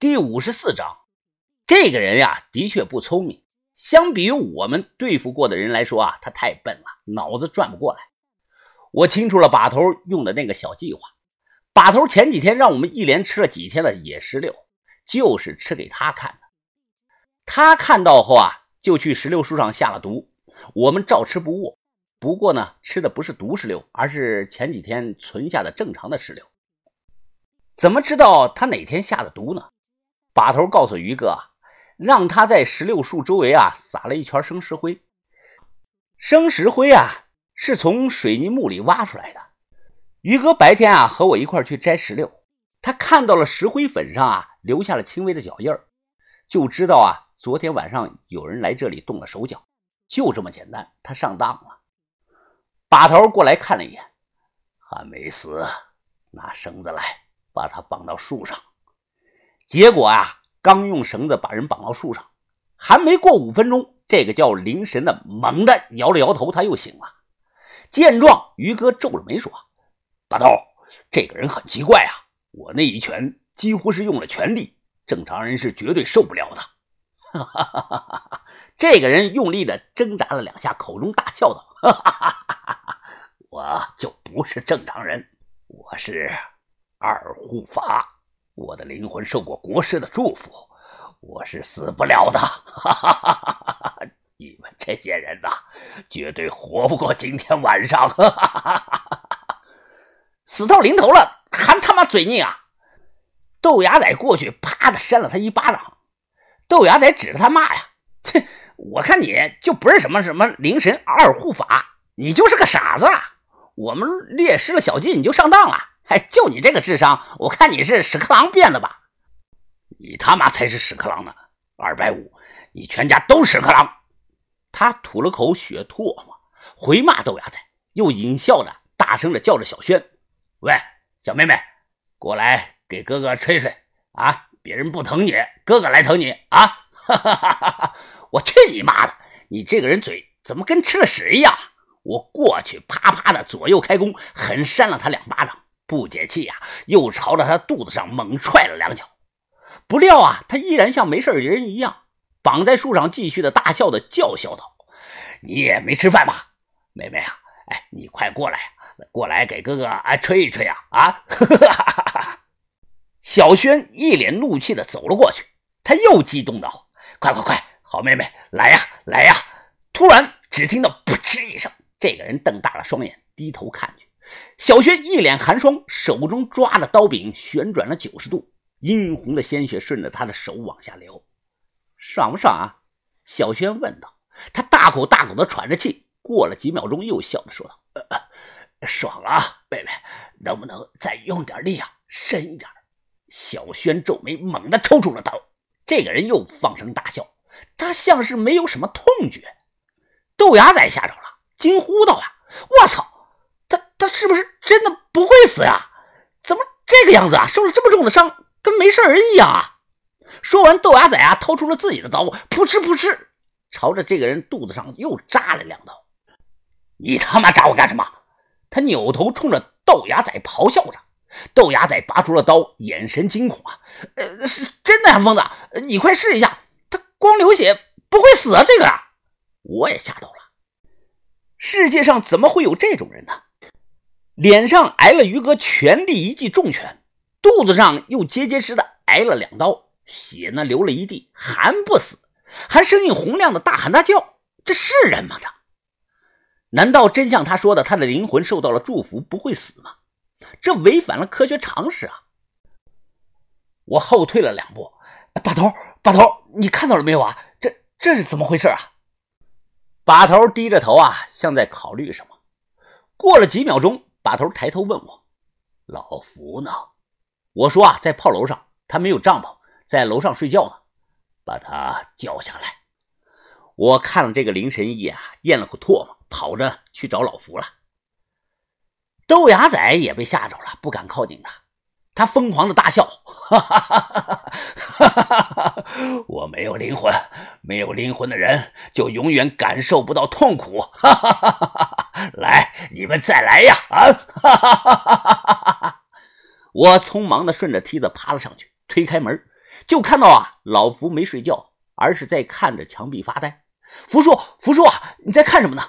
第五十四章，这个人呀，的确不聪明。相比于我们对付过的人来说啊，他太笨了，脑子转不过来。我清楚了把头用的那个小计划。把头前几天让我们一连吃了几天的野石榴，就是吃给他看的。他看到后啊，就去石榴树上下了毒。我们照吃不误。不过呢，吃的不是毒石榴，而是前几天存下的正常的石榴。怎么知道他哪天下的毒呢？把头告诉于哥，让他在石榴树周围啊撒了一圈生石灰。生石灰啊是从水泥墓里挖出来的。于哥白天啊和我一块去摘石榴，他看到了石灰粉上啊留下了轻微的脚印儿，就知道啊昨天晚上有人来这里动了手脚。就这么简单，他上当了。把头过来看了一眼，还没死，拿绳子来把他绑到树上。结果啊，刚用绳子把人绑到树上，还没过五分钟，这个叫灵神的猛地摇了摇头，他又醒了。见状，于哥皱着眉说：“大头，这个人很奇怪啊！我那一拳几乎是用了全力，正常人是绝对受不了的。”哈哈哈哈哈！这个人用力的挣扎了两下，口中大笑道：“哈哈哈哈哈！我就不是正常人，我是二护法。”我的灵魂受过国师的祝福，我是死不了的。哈哈哈哈哈！你们这些人呐，绝对活不过今天晚上。哈哈哈哈哈！死到临头了，还他妈嘴硬啊！豆芽仔过去，啪的扇了他一巴掌。豆芽仔指着他骂呀：“切！我看你就不是什么什么灵神二护法，你就是个傻子。我们略施了小计，你就上当了。”哎，就你这个智商，我看你是屎壳郎变的吧？你他妈才是屎壳郎呢！二百五，你全家都屎壳郎！他吐了口血唾沫，回骂豆芽仔，又淫笑的大声的叫着小轩：“喂，小妹妹，过来给哥哥吹吹啊！别人不疼你，哥哥来疼你啊！”哈哈哈哈哈！我去你妈的！你这个人嘴怎么跟吃了屎一样？我过去啪啪的左右开弓，狠扇了他两巴掌。不解气呀，又朝着他肚子上猛踹了两脚。不料啊，他依然像没事人一样，绑在树上，继续的大笑的叫嚣道：“你也没吃饭吧，妹妹啊？哎，你快过来，过来给哥哥啊吹一吹呀啊！啊！” 小轩一脸怒气的走了过去，他又激动道：“快快快，好妹妹，来呀来呀！”突然，只听到噗嗤一声，这个人瞪大了双眼，低头看去。小轩一脸寒霜，手中抓着刀柄旋转了九十度，殷红的鲜血顺着他的手往下流。爽不爽啊？小轩问道。他大口大口的喘着气，过了几秒钟，又笑着说道：“爽啊，妹妹，能不能再用点力啊，深一点？”小轩皱眉，猛地抽出了刀。这个人又放声大笑，他像是没有什么痛觉。豆芽仔吓着了，惊呼道：“啊，我操！”他是不是真的不会死呀？怎么这个样子啊？受了这么重的伤，跟没事人一样啊！说完，豆芽仔啊掏出了自己的刀，噗嗤噗嗤，朝着这个人肚子上又扎了两刀。你他妈扎我干什么？他扭头冲着豆芽仔咆哮着。豆芽仔拔出了刀，眼神惊恐啊！呃，是真的呀，疯子，你快试一下，他光流血不会死啊！这个啊，我也吓到了。世界上怎么会有这种人呢？脸上挨了于哥全力一记重拳，肚子上又结结实的挨了两刀，血呢流了一地，还不死，还声音洪亮的大喊大叫，这是人吗？这难道真像他说的，他的灵魂受到了祝福，不会死吗？这违反了科学常识啊！我后退了两步，把头，把头，你看到了没有啊？这这是怎么回事啊？把头低着头啊，像在考虑什么。过了几秒钟。把头抬头问我：“老福呢？”我说：“啊，在炮楼上，他没有帐篷，在楼上睡觉呢。把他叫下来。”我看了这个林神医啊，咽了口唾沫，跑着去找老福了。豆芽仔也被吓着了，不敢靠近他。他疯狂的大笑：“哈哈哈哈哈哈！我没有灵魂，没有灵魂的人就永远感受不到痛苦。哈哈哈哈哈！”来，你们再来呀！啊！哈哈哈哈哈哈我匆忙的顺着梯子爬了上去，推开门，就看到啊，老福没睡觉，而是在看着墙壁发呆。福叔，福叔啊，你在看什么呢？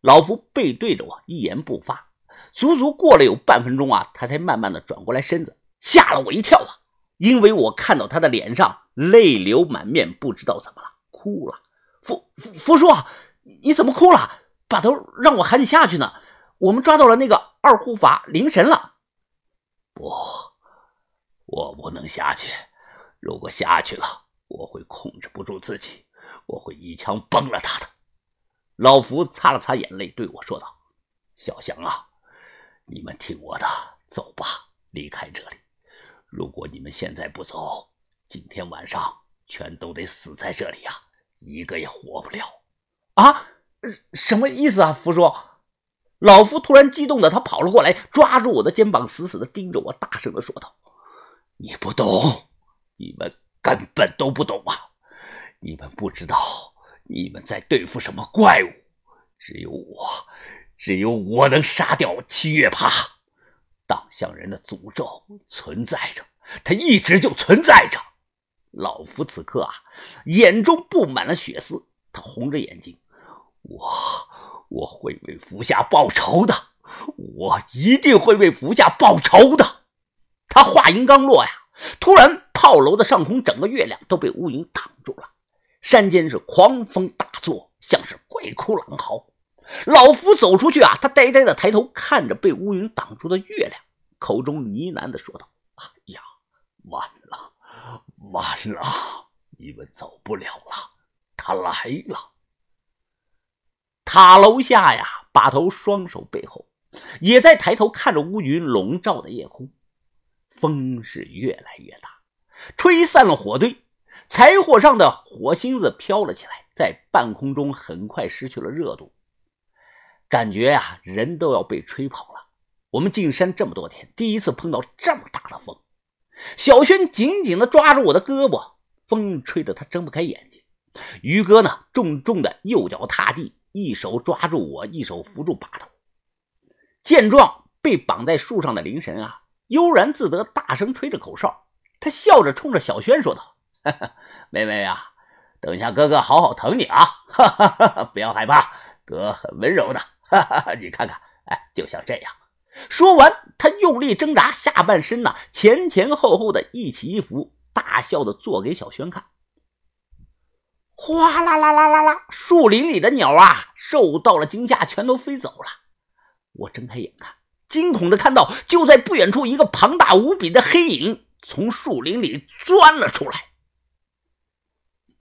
老福背对着我，一言不发。足足过了有半分钟啊，他才慢慢的转过来身子，吓了我一跳啊！因为我看到他的脸上泪流满面，不知道怎么了，哭了。福福福叔，你怎么哭了？把头让我喊你下去呢。我们抓到了那个二护法灵神了。不，我不能下去。如果下去了，我会控制不住自己，我会一枪崩了他的。老福擦了擦眼泪，对我说道：“小翔啊，你们听我的，走吧，离开这里。如果你们现在不走，今天晚上全都得死在这里呀，一个也活不了。”啊，什么意思啊，福叔？老夫突然激动的，他跑了过来，抓住我的肩膀，死死的盯着我，大声的说道：“你不懂。”你们根本都不懂啊！你们不知道你们在对付什么怪物。只有我，只有我能杀掉七月怕。荡香人的诅咒存在着，它一直就存在着。老夫此刻啊，眼中布满了血丝，他红着眼睛。我我会为福下报仇的，我一定会为福下报仇的。他话音刚落呀，突然。炮楼的上空，整个月亮都被乌云挡住了。山间是狂风大作，像是鬼哭狼嚎。老夫走出去啊，他呆呆的抬头看着被乌云挡住的月亮，口中呢喃的说道：“哎呀，完了，完了，你们走不了了，他来了。”塔楼下呀，把头双手背后，也在抬头看着乌云笼罩的夜空。风是越来越大。吹散了火堆，柴火上的火星子飘了起来，在半空中很快失去了热度，感觉呀，人都要被吹跑。我们进山这么多天，第一次碰到这么大的风。小轩紧紧地抓住我的胳膊，风吹得他睁不开眼睛。于哥呢，重重的右脚踏地，一手抓住我，一手扶住把头。见状，被绑在树上的灵神啊，悠然自得，大声吹着口哨。他笑着冲着小轩说道：“妹妹呀，等一下哥哥好好疼你啊！哈哈哈不要害怕，哥很温柔的。哈哈，你看看，哎，就像这样。”说完，他用力挣扎下半身呐，前前后后的一起一伏，大笑的做给小轩看。哗啦啦啦啦啦，树林里的鸟啊，受到了惊吓，全都飞走了。我睁开眼看，惊恐的看到，就在不远处，一个庞大无比的黑影。从树林里钻了出来。